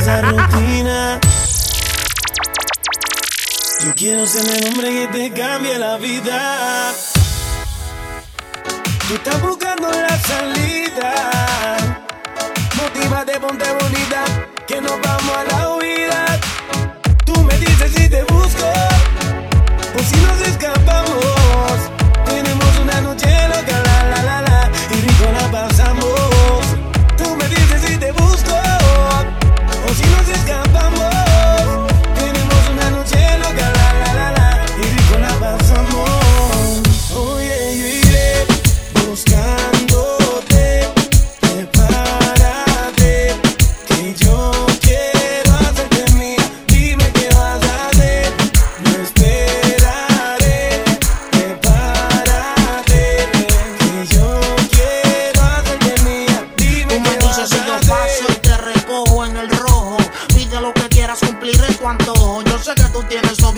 esa rutina. Yo quiero ser el hombre que te cambie la vida. Tú estás buscando la salida. Motívate, ponte bonito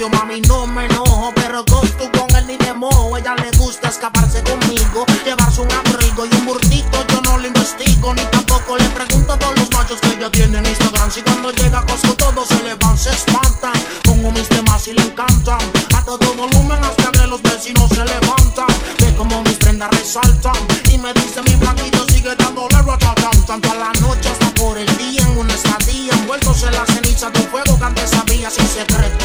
obvio, mami, no me enojo. Pero con tú con él ni de mojo. Ella le gusta escaparse conmigo, llevarse un abrigo y un burrito. Yo no lo investigo, ni tampoco le pregunto a todos los machos que ella tiene en Instagram. Si cuando llega a Costco todos se le van, se espantan. Pongo mis temas y le encantan. A todo volumen hasta que los vecinos se levantan. Ve como mis prendas resaltan. Y me dice mi blanquito sigue dándole ratatán. Tanto a la noche hasta por el día en una estadía. Envueltos en la ceniza de fuego que antes sabía sin secretos.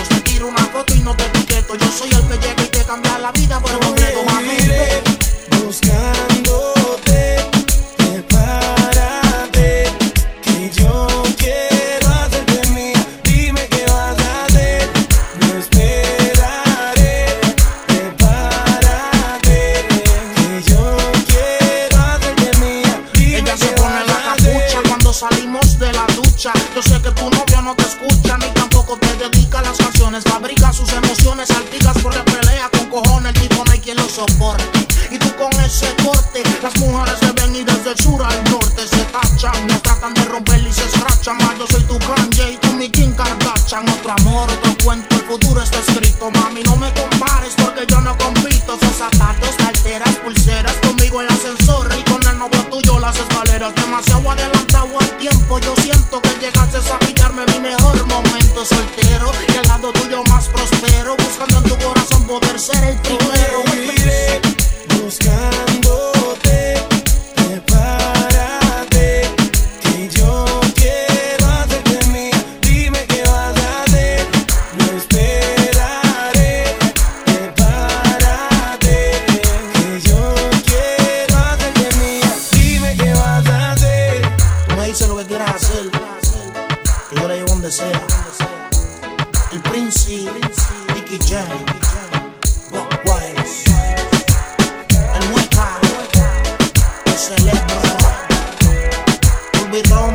Yo soy el que llega y te cambia la vida por completo, mami. Buscándote. Prepárate, que yo quiero hacerte mía. Dime qué vas a hacer. No esperaré. Prepárate, que yo quiero hacerte mía. Dime Ella se pone la a capucha cuando salimos de la ducha. Yo sé que tu novio no te escucha ni tampoco te dedica las canciones. Fabrica sus tratan de romper y se escrachan. Más yo soy tu Kanye y tú mi Kim Kardashian. Otro amor, otro cuento, el futuro está escrito. Mami, no me compares porque yo no compito. Son zapatos, carteras, pulseras. Conmigo el ascensor y con el novio tuyo las escaleras. Demasiado adelantado al tiempo. Yo siento que llegaste a pillarme mi mejor momento soltero. Y al lado tuyo más prospero. Buscando en tu corazón poder ser el primero. Nicky Jam, and we're the Celebra, will be known.